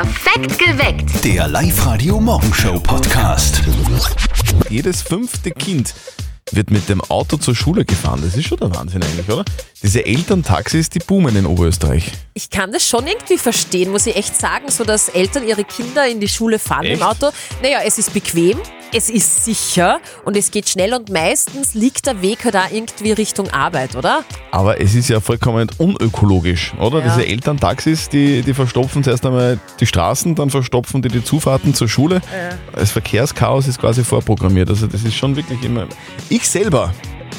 Perfekt geweckt. Der Live-Radio-Morgenshow-Podcast. Jedes fünfte Kind wird mit dem Auto zur Schule gefahren. Das ist schon der Wahnsinn eigentlich, oder? Diese Elterntaxis, die boomen in Oberösterreich. Ich kann das schon irgendwie verstehen, muss ich echt sagen, so dass Eltern ihre Kinder in die Schule fahren Echt? im Auto. Naja, es ist bequem, es ist sicher und es geht schnell und meistens liegt der Weg halt auch irgendwie Richtung Arbeit, oder? Aber es ist ja vollkommen unökologisch, oder? Ja. Diese Elterntaxis, die, die verstopfen zuerst einmal die Straßen, dann verstopfen die die Zufahrten zur Schule. Das Verkehrschaos ist quasi vorprogrammiert. Also das ist schon wirklich immer... Ich selber...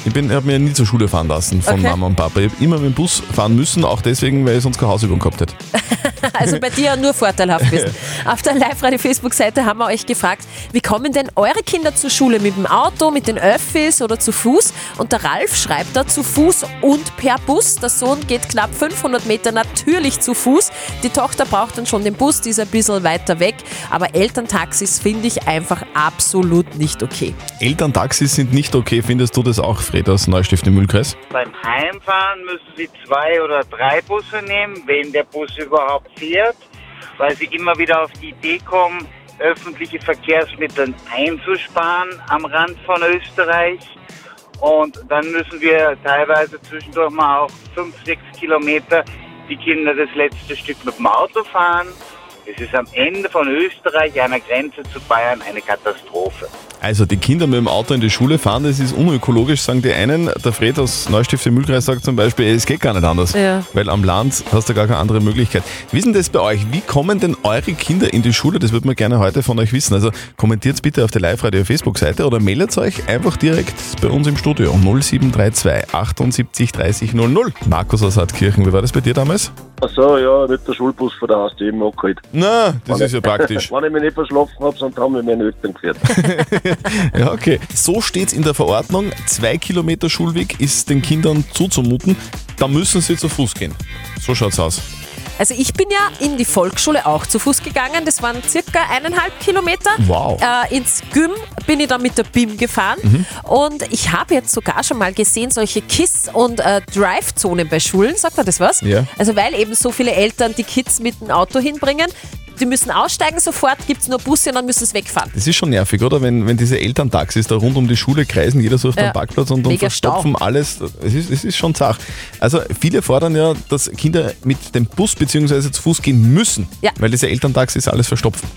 Ich bin, habe mir nie zur Schule fahren lassen von Okay. Mama und Papa. Ich habe immer mit dem Bus fahren müssen, auch deswegen, weil ich sonst keine Hausübung gehabt hätte. Also bei dir nur vorteilhaft bist. Auf der Live-Radio-Facebook-Seite haben wir euch gefragt, wie kommen denn eure Kinder zur Schule? Mit dem Auto, mit den Öffis oder zu Fuß? Und der Ralf schreibt da zu Fuß und per Bus. Der Sohn geht knapp 500 Meter natürlich zu Fuß. Die Tochter braucht dann schon den Bus, die ist ein bisschen weiter weg. Aber Elterntaxis finde ich einfach absolut nicht okay. Elterntaxis sind nicht okay. Findest du das auch, Fred, aus Neustift im Mühlkreis? Beim Heimfahren müssen Sie zwei oder drei Busse nehmen, wenn der Bus überhaupt fährt, weil Sie immer wieder auf die Idee kommen, öffentliche Verkehrsmittel einzusparen am Rand von Österreich. Und dann müssen wir teilweise zwischendurch mal auch fünf, sechs Kilometer die Kinder das letzte Stück mit dem Auto fahren. Es ist am Ende von Österreich, einer Grenze zu Bayern, eine Katastrophe. Also die Kinder mit dem Auto in die Schule fahren, das ist unökologisch, sagen die einen. Der Fred aus Neustift im Mühlkreis sagt zum Beispiel, es geht gar nicht anders. Ja. Weil am Land hast du gar keine andere Möglichkeit. Denn das bei euch? Wie kommen denn eure Kinder in die Schule? Das würde man gerne heute von euch wissen. Also kommentiert bitte auf der Live-Radio-Facebook-Seite oder meldet euch einfach direkt bei uns im Studio. 0732 78 30 00. Markus aus Hartkirchen, wie war das bei dir damals? Ach so, ja, nicht der Schulbus von der Haustür eben abgeholt. Na, das ist ja praktisch. Wenn ich mich nicht verschlafen habe, sonst haben mich meine Eltern geführt. Ja, okay. So steht's in der Verordnung. Zwei Kilometer Schulweg ist den Kindern zuzumuten. Da müssen sie zu Fuß gehen. So schaut's aus. Also ich bin ja in die Volksschule auch zu Fuß gegangen. Das waren circa eineinhalb Kilometer. Wow. Äh, ins Gym bin ich dann mit der BIM gefahren. Mhm. Und ich habe jetzt sogar schon mal gesehen, solche KISS- und äh, Drive-Zonen bei Schulen. Sagt er das was? Ja. Also weil eben so viele Eltern die Kids mit dem Auto hinbringen. Die müssen aussteigen sofort, gibt es nur Busse und dann müssen sie wegfahren. Das ist schon nervig, oder? Wenn, wenn diese Elterntaxis da rund um die Schule kreisen, jeder sucht Ja. einen Parkplatz und, und verstopfen alles. Es ist, es ist schon zach. Also viele fordern ja, dass Kinder mit dem Bus bzw. zu Fuß gehen müssen, Ja. weil diese Elterntaxis alles verstopfen.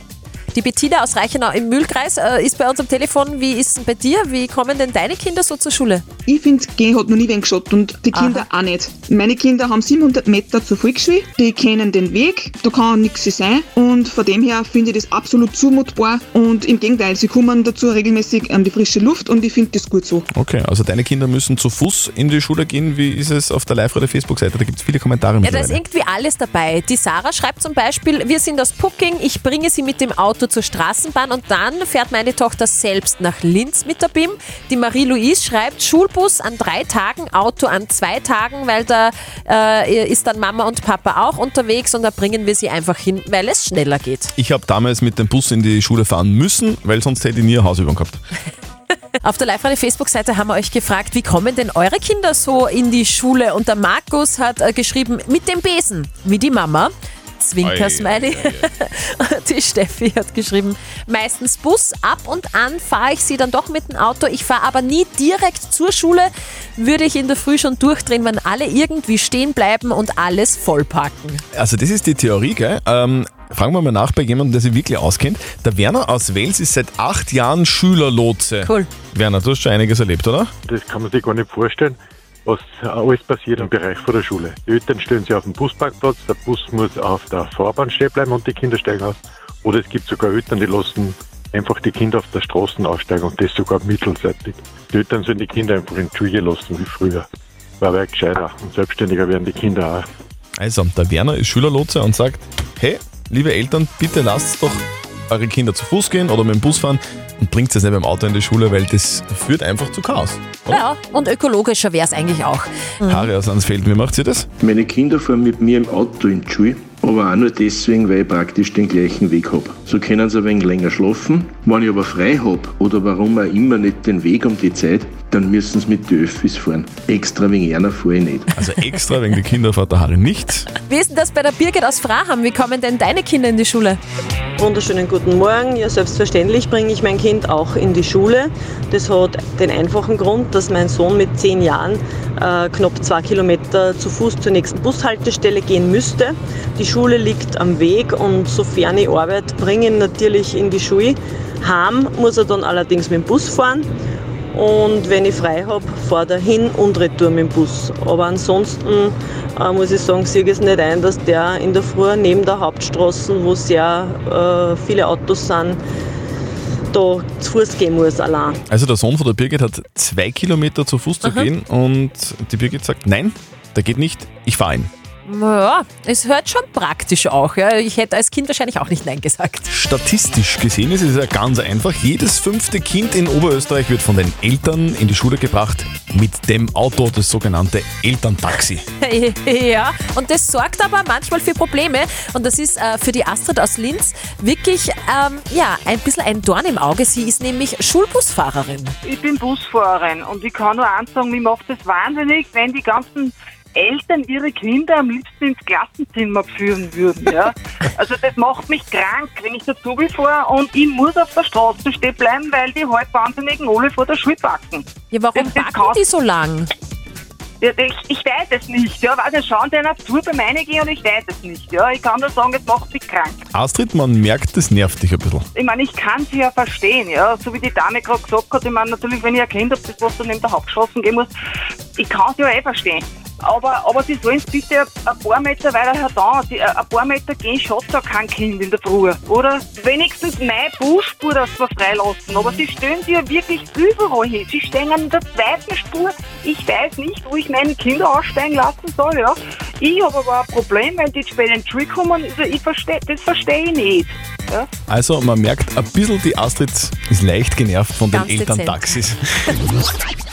Die Bettina aus Reichenau im Mühlkreis äh, ist bei uns am Telefon. Wie ist denn bei dir? Wie kommen denn deine Kinder so zur Schule? Ich finde, Gehen hat noch nie wen geschaut und die Kinder auch nicht. Meine Kinder haben 700 Meter zur Volksschule, die kennen den Weg, da kann nichts sein und von dem her finde ich das absolut zumutbar und im Gegenteil, sie kommen dazu regelmäßig an die frische Luft und ich finde das gut so. Okay, also deine Kinder müssen zu Fuß in die Schule gehen. Wie ist es auf der Live- oder Facebook-Seite? Da gibt es viele Kommentare Ja, da ist irgendwie alles dabei. Die Sarah schreibt zum Beispiel, wir sind aus Pucking, ich bringe sie mit dem Auto zur Straßenbahn und dann fährt meine Tochter selbst nach Linz mit der BIM. Die Marie-Louise schreibt, Schulbus an drei Tagen, Auto an zwei Tagen, weil da äh, ist dann Mama und Papa auch unterwegs und da bringen wir sie einfach hin, weil es schneller geht. Ich habe damals mit dem Bus in die Schule fahren müssen, weil sonst hätte ich nie eine Hausübung gehabt. Auf der Live-Radio-Facebook-Seite haben wir euch gefragt, wie kommen denn eure Kinder so in die Schule? Und der Markus hat äh, geschrieben, mit dem Besen, wie die Mama. Zwinker-Smiley. Die Steffi hat geschrieben, meistens Bus, ab und an fahre ich sie dann doch mit dem Auto. Ich fahre aber nie direkt zur Schule. Würde ich in der Früh schon durchdrehen, wenn alle irgendwie stehen bleiben und alles vollpacken. Also das ist die Theorie, gell? Ähm, fragen wir mal nach bei jemandem, der sich wirklich auskennt. Der Werner aus Wels ist seit acht Jahren Schülerlotse. Cool. Werner, du hast schon einiges erlebt, oder? Das kann man sich gar nicht vorstellen, was alles passiert im Bereich von der Schule. Die Eltern stellen sich auf den Busparkplatz, der Bus muss auf der Fahrbahn stehen bleiben und die Kinder steigen aus. Oder es gibt sogar Eltern, die lassen einfach die Kinder auf der Straße aussteigen und das sogar mittelseitig. Die Eltern sollen die Kinder einfach in die Schule lassen wie früher. War weit gescheiter und selbstständiger werden die Kinder auch. Also, der Werner ist Schülerlotse und sagt, hey, liebe Eltern, bitte lasst doch eure Kinder zu Fuß gehen oder mit dem Bus fahren und bringt es nicht mit dem Auto in die Schule, weil das führt einfach zu Chaos. Oder? Ja, und ökologischer wäre es eigentlich auch. Harry aus Ansfeld, wie macht ihr das? Meine Kinder fahren mit mir im Auto in die Schule aber auch nur deswegen, weil ich praktisch den gleichen Weg habe. So können sie ein wenig länger schlafen. Wenn ich aber frei habe oder warum auch immer nicht den Weg um die Zeit, dann müssen sie mit den Öffis fahren. Extra wegen einer fahre ich nicht. Also extra wegen der Kinderfahrt der Haare nicht. Wie ist denn das bei der Birgit aus Fraham? Wie kommen denn deine Kinder in die Schule? Wunderschönen guten Morgen. Ja, selbstverständlich bringe ich mein Kind auch in die Schule. Das hat den einfachen Grund, dass mein Sohn mit zehn Jahren äh, knapp zwei Kilometer zu Fuß zur nächsten Bushaltestelle gehen müsste. Die Schule liegt am Weg und sofern ich arbeite, bringe ich ihn natürlich in die Schule. Heim muss er dann allerdings mit dem Bus fahren. Und wenn ich frei habe, fahre er hin und retour mit dem Bus. Aber ansonsten äh, muss ich sagen, sehe ich es nicht ein, dass der in der Früh neben der Hauptstraße, wo sehr äh, viele Autos sind, da zu Fuß gehen muss allein. Also der Sohn von der Birgit hat zwei Kilometer zu Fuß zu gehen und die Birgit sagt, nein, der geht nicht, ich fahre ihn. Naja, es hört schon praktisch auch. Ja. Ich hätte als Kind wahrscheinlich auch nicht Nein gesagt. Statistisch gesehen ist es ja ganz einfach. Jedes fünfte Kind in Oberösterreich wird von den Eltern in die Schule gebracht mit dem Auto, das sogenannte Elterntaxi. Ja, und das sorgt aber manchmal für Probleme. Und das ist äh, für die Astrid aus Linz wirklich ähm, ja, ein bisschen ein Dorn im Auge. Sie ist nämlich Schulbusfahrerin. Ich bin Busfahrerin und ich kann nur eins sagen, mich macht das wahnsinnig, wenn die ganzen Eltern ihre Kinder am liebsten ins Klassenzimmer führen würden. Ja? Also das macht mich krank, wenn ich dazu fahre und ich muss auf der Straße stehen bleiben, weil die halt wahnsinnigen alle vor der Schule packen. Ja, warum Das- das backen die so lang? Ja, ich, ich weiß es nicht. Ja, weil sie schauen denen zu bei meine gehen und ich weiß es nicht. Ja, ich kann nur sagen, es macht mich krank. Astrid, man merkt, das nervt dich ein bisschen. Ich meine, ich kann sie ja verstehen, ja. So wie die Dame gerade gesagt hat, ich meine, natürlich, wenn ich ein Kind habe, das was dann neben der Hauptstraße gehen muss, ich kann sie ja eh verstehen. Aber, aber sie sollen es bitte ein, ein paar Meter weiter da, die, ein paar Meter gehen, schaut da kein Kind in der Früh, oder? Wenigstens meine Busspur, dass wir freilassen. Aber sie stellen sie ja wirklich überall hin. Sie stehen an der zweiten Spur. Ich weiß nicht, wo ich meine Kinder aussteigen lassen soll, ja. Ich habe aber ein Problem, wenn die zu spät in die Schule kommen, also ich versteh, das verstehe ich nicht. Ja? Also man merkt ein bisschen, die Astrid ist leicht genervt von den. Elterntaxis.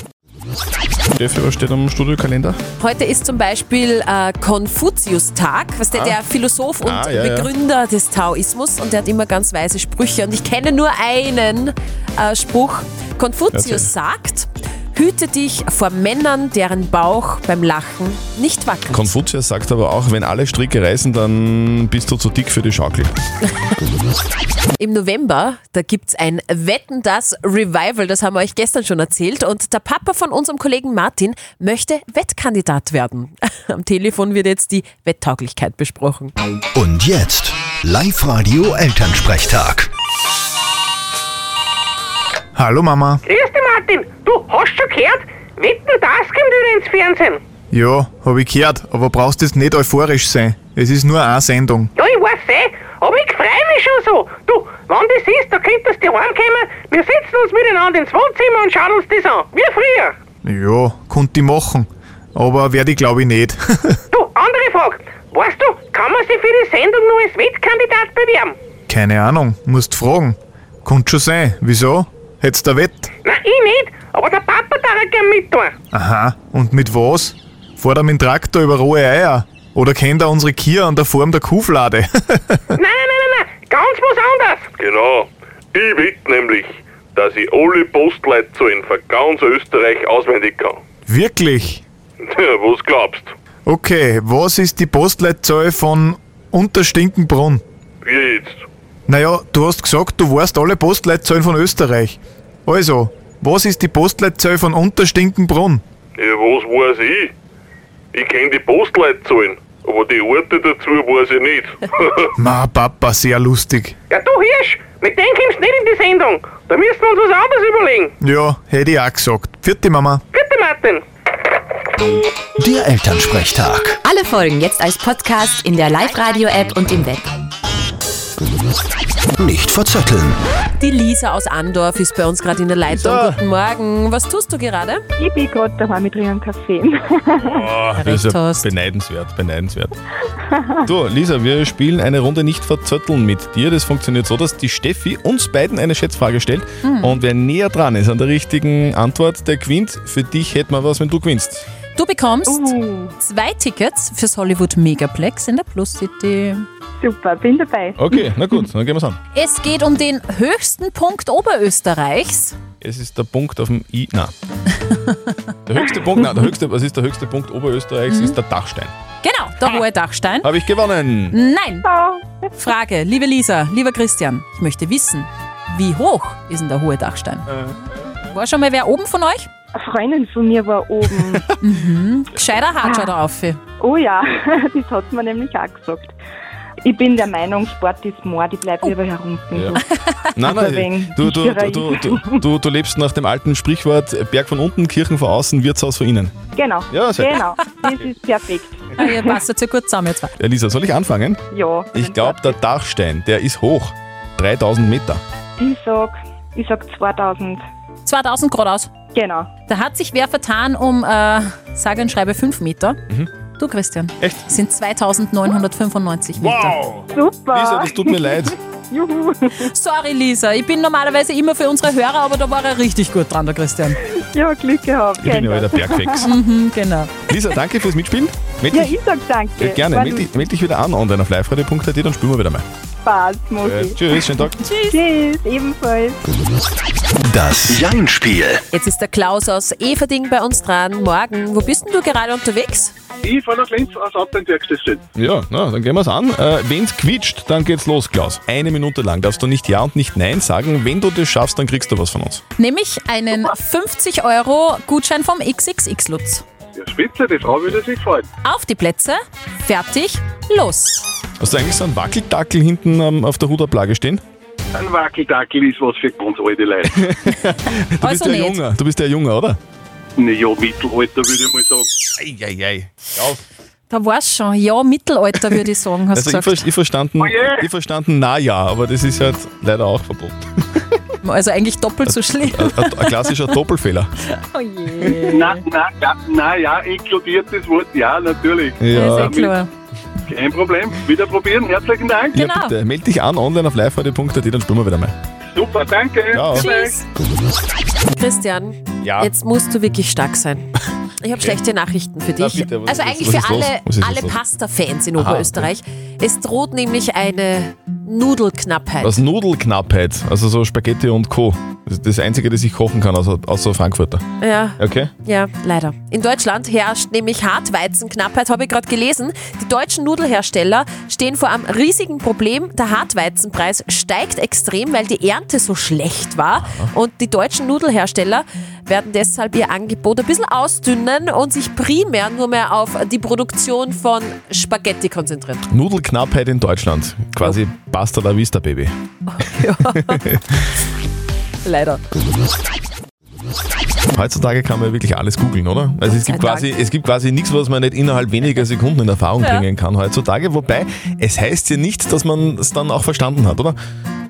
Steffi, was steht am Studiokalender? Heute ist zum Beispiel äh, Konfuzius-Tag, was der, Ah. der Philosoph und Ah, ja, ja. Begründer des Taoismus und der hat immer ganz weise Sprüche. Und ich kenne nur einen äh, Spruch. Erzähl. Konfuzius sagt, hüte dich vor Männern, deren Bauch beim Lachen nicht wackelt. Konfuzius sagt aber auch, wenn alle Stricke reißen, dann bist du zu dick für die Schaukel. Im November, da gibt's ein Wetten das Revival, das haben wir euch gestern schon erzählt. Und der Papa von unserem Kollegen Martin möchte Wettkandidat werden. Am Telefon wird jetzt die Wetttauglichkeit besprochen. Und jetzt Live-Radio Elternsprechtag. Hallo Mama. Grüß dich, Martin. Du hast schon gehört? Wetten, das kommt wieder ins Fernsehen. Ja, hab ich gehört, aber brauchst jetzt nicht euphorisch sein. Es ist nur eine Sendung. Ja, ich weiß eh, aber ich freue mich schon so. Du, wenn das ist, da könntest du heimkommen. Wir setzen uns miteinander ins Wohnzimmer und schauen uns das an. Wie früher. Ja, konnte ich machen. Aber werde ich glaube ich nicht. Du, andere Frage. Weißt du, kann man sich für die Sendung nur als Wettkandidat bewerben? Keine Ahnung, musst fragen. Kommt schon sein. Wieso? Hättest du Wett? Na, ich nicht, aber der Papa darf gern mittun. Aha, und mit was? Fährt er mit dem Traktor über rohe Eier? Oder kennt er unsere Kier an der Form der Kuhflade? Nein, nein, nein, nein, nein, ganz was anderes. Genau. Ich wette nämlich, dass ich alle Postleitzahlen für ganz Österreich auswendig kann. Wirklich? Ja, was glaubst Okay, was ist die Postleitzahl von Unterstinkenbrunn? Wie jetzt? Naja, du hast gesagt, du weißt alle Postleitzahlen von Österreich. Also, was ist die Postleitzahl von Unterstinkenbrunn? Ja, was weiß ich? Ich kenne die Postleitzahlen, aber die Orte dazu weiß ich nicht. Ma, Papa, sehr lustig. Ja, du Hirsch, mit dem kommst du nicht in die Sendung. Da müssen wir uns was anderes überlegen. Ja, hätte ich auch gesagt. Vierte Mama. Bitte, Martin. Der Elternsprechtag. Alle Folgen jetzt als Podcast in der Live-Radio-App und im Web. Nicht verzetteln. Die Lisa aus Andorf ist bei uns gerade in der Leitung. Lisa. Guten Morgen. Was tust du gerade? Ich bin gerade daheim mit ihren Kaffee. Oh, das ist ja beneidenswert, beneidenswert. Du, Lisa, wir spielen eine Runde nicht verzötteln mit dir. Das funktioniert so, dass die Steffi uns beiden eine Schätzfrage stellt Mhm. und wer näher dran ist an der richtigen Antwort, der gewinnt. Für dich hätten wir was, wenn du gewinnst. Du bekommst zwei Tickets fürs Hollywood Megaplex in der Plus City. Super, bin dabei. Okay, na gut, dann gehen wir's an. Es geht um den höchsten Punkt Oberösterreichs. Es ist der Punkt auf dem I. Nein. Der höchste Punkt, nein, der höchste, was ist der höchste Punkt Oberösterreichs? Mhm. Ist der Dachstein. Genau, der hohe Dachstein. Habe ich gewonnen. Nein. Frage, liebe Lisa, lieber Christian, ich möchte wissen, wie hoch ist denn der hohe Dachstein? War schon mal wer oben von euch? Eine Freundin von mir war oben. Mhm. Gescheiter Hatscher da auf. oh ja, das hat man nämlich auch gesagt. Ich bin der Meinung, Sport ist Mord, ich bleib lieber herunten. Ja. du. Nein, nein, du, du, du, du, du, du, du lebst nach dem alten Sprichwort Berg von unten, Kirchen von außen, Wirtshaus von innen. Genau, Ja, sehr gut. genau, das ist perfekt. Ah, Ihr passt jetzt ja gut zusammen, zwei. Elisa, soll ich anfangen? Ja, Ich glaube, der Dachstein, der ist hoch. 3000 Meter. ich sag, ich sag 2000. 2000 Grad aus. Genau. Da hat sich wer vertan um, äh, sage und schreibe 5 Meter. Mhm. Du, Christian. Echt? Sind 2995 Meter. Wow! Super. Lisa, das tut mir leid. Juhu. Sorry, Lisa. Ich bin normalerweise immer für unsere Hörer, aber da war er richtig gut dran, der Christian. Ja, Glück gehabt. Ich bin ja wieder Bergfex. Mhm, genau. Lisa, danke fürs Mitspielen. Meld Ja, ich sag danke. äh, gerne, meld dich, meld dich wieder an online auf liveradio.at, dann spielen wir wieder mal. Spaß, Mutti. Äh, tschüss, schönen Tag. Tschüss. Tschüss, ebenfalls. Das Jein-Spiel. Jetzt ist der Klaus aus Everding bei uns dran. Morgen, wo bist denn du gerade unterwegs? Ich fahre nach Linz aus Werkstatt. Ja, na, dann gehen wir's an. Äh, wenn's quietscht, dann geht's los, Klaus. Eine Minute lang darfst du nicht Ja und nicht Nein sagen. Wenn du das schaffst, dann kriegst du was von uns. Nämlich einen 50 Euro Gutschein vom XXX Lutz. Ja, spitze, die Frau würde sich freuen. Auf die Plätze, fertig, los. Hast du eigentlich so einen Wackeldackel hinten ähm, auf der Hudablage stehen? Ein Wackeldackel ist was für ganz alte Leute. Du bist ja junger, du bist ja junger, oder? naja, Mittelalter würde ich mal sagen. Eieiei. Da war's schon. Ja, Mittelalter würde ich sagen, hast Also du ich, ver ich verstanden, ich verstanden, na ja, aber das ist halt leider auch verboten. Also eigentlich doppelt so schlimm. Ein, ein klassischer Doppelfehler. Oh je. Na, na, ja, na ja, inkludiert das Wort ja, natürlich. Ja. Ja, ist eh klar. Kein Problem. Wieder probieren. Herzlichen Dank. Ja, bitte, meld dich an online auf liveradio.at, dann spielen wir wieder mal. Super, danke. Ciao. Tschüss. Christian, Ja. jetzt musst du wirklich stark sein. Ich habe schlechte Nachrichten für Na dich. bitte, also ist- eigentlich für alle, alle? Pasta-Fans in Aha, Oberösterreich. Es droht nämlich eine Nudelknappheit. Was Nudelknappheit, also so Spaghetti und Co. Das ist das Einzige, das ich kochen kann, außer, außer Frankfurter. Ja. Okay? Ja, leider. In Deutschland herrscht nämlich Hartweizenknappheit, habe ich gerade gelesen. Die deutschen Nudelhersteller stehen vor einem riesigen Problem. Der Hartweizenpreis steigt extrem, weil die Ernte so schlecht war. Und die deutschen Nudelhersteller werden deshalb ihr Angebot ein bisschen ausdünnen und sich primär nur mehr auf die Produktion von Spaghetti konzentrieren. Nudelknappheit in Deutschland. Quasi Basta la Vista, Baby. Leider. Heutzutage kann man ja wirklich alles googeln, oder? Also es gibt, quasi, es gibt quasi nichts, was man nicht innerhalb weniger Sekunden in Erfahrung Ja. bringen kann heutzutage. Wobei, es heißt ja nicht, dass man es dann auch verstanden hat, oder?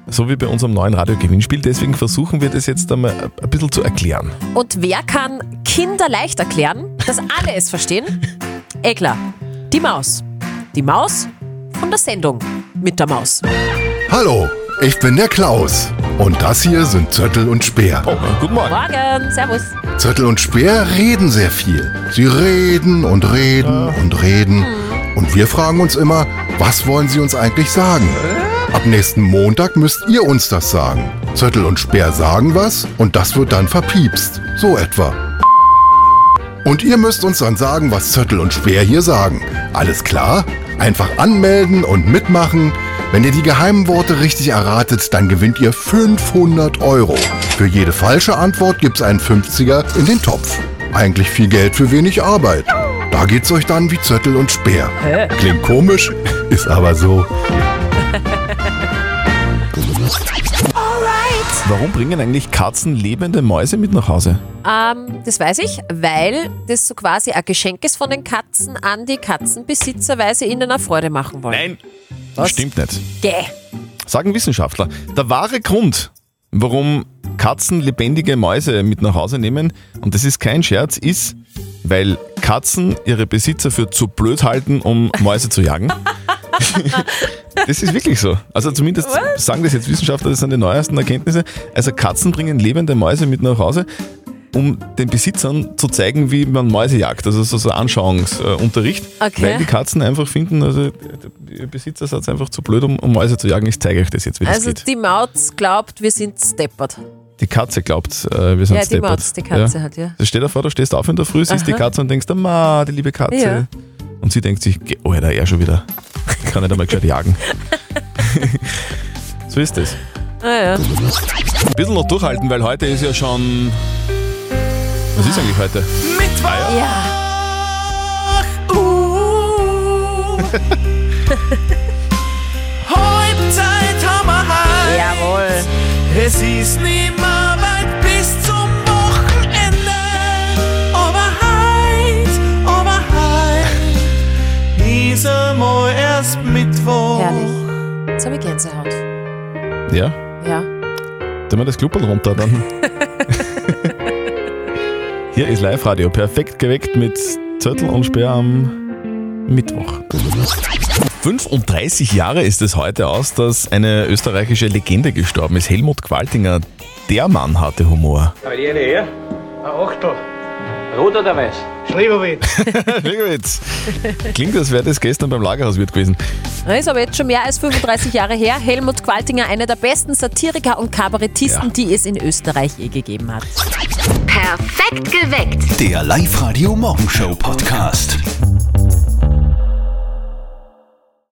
So wie bei unserem neuen Radio-Gewinnspiel. Deswegen versuchen wir das jetzt einmal ein bisschen zu erklären. Und wer kann Kinder leicht erklären, dass alle es verstehen? Eh klar, die Maus. Die Maus von der Sendung mit der Maus. Hallo, ich bin der Klaus. Und das hier sind Zöttel und Speer. Oh, guten Morgen. Morgen, Servus. Zöttel und Speer reden sehr viel. Sie reden und reden und reden. Und wir fragen uns immer, was wollen sie uns eigentlich sagen? Ab nächsten Montag müsst ihr uns das sagen. Zöttel und Speer sagen was und das wird dann verpiepst. So etwa. Und ihr müsst uns dann sagen, was Zöttel und Speer hier sagen. Alles klar? Einfach anmelden und mitmachen. Wenn ihr die geheimen Worte richtig erratet, dann gewinnt ihr 500 Euro. Für jede falsche Antwort gibt's einen 50er in den Topf. Eigentlich viel Geld für wenig Arbeit. Da geht's euch dann wie Zöttel und Speer. Klingt komisch, ist aber so. Warum bringen eigentlich Katzen lebende Mäuse mit nach Hause? Ähm, das weiß ich, weil das so quasi ein Geschenk ist von den Katzen an die Katzenbesitzer, weil sie ihnen eine Freude machen wollen. Nein. Was? Stimmt nicht. Gäh. Sagen Wissenschaftler. Der wahre Grund, warum Katzen lebendige Mäuse mit nach Hause nehmen, und das ist kein Scherz, ist, weil Katzen ihre Besitzer für zu blöd halten, um Mäuse zu jagen. Das ist wirklich so. Also zumindest sagen das jetzt Wissenschaftler, das sind die neuesten Erkenntnisse. Also Katzen bringen lebende Mäuse mit nach Hause, um den Besitzern zu zeigen, wie man Mäuse jagt. Also so, so Anschauungsunterricht. Okay. Weil die Katzen einfach finden, also ihr Besitzer seid einfach zu blöd, um, um Mäuse zu jagen. Ich zeige euch das jetzt, wie das Also geht. die Maus glaubt, wir sind steppert. Die Katze glaubt, äh, wir sind Ja, die steppert. Maus, die Katze hat, ja. Also stell dir vor, du stehst auf in der Früh, siehst die Aha. Katze und denkst, ma, die liebe Katze. Ja. Und sie denkt sich, "Geh, oh, er schon wieder. Ich kann nicht einmal gescheit jagen. so ist es. Ah, ja. Ein bisschen noch durchhalten, weil heute ist ja schon. Was ist eigentlich heute? Mittwoch. Ah, ja. Uh. Halbzeit haben wir halt. Jawohl. Es ist nicht Ja? Ja. Tun wir das Kluppel runter dann. Hier ist Live-Radio, perfekt geweckt mit Zettel und Sperr am Mittwoch. 35 Jahre ist es heute aus, dass eine österreichische Legende gestorben ist. Helmut Qualtinger, der Mann hatte Humor. Aber die eine her. Ein Achtel. Rot oder weiß? Schliebowitz. Schliebowitz. Klingt, als wäre das gestern beim Lagerhauswirt gewesen. Das ist aber jetzt schon mehr als 35 Jahre her. Helmut Qualtinger, einer der besten Satiriker und Kabarettisten, die es in Österreich je gegeben hat. Perfekt geweckt. Der Live-Radio Morgenshow Podcast.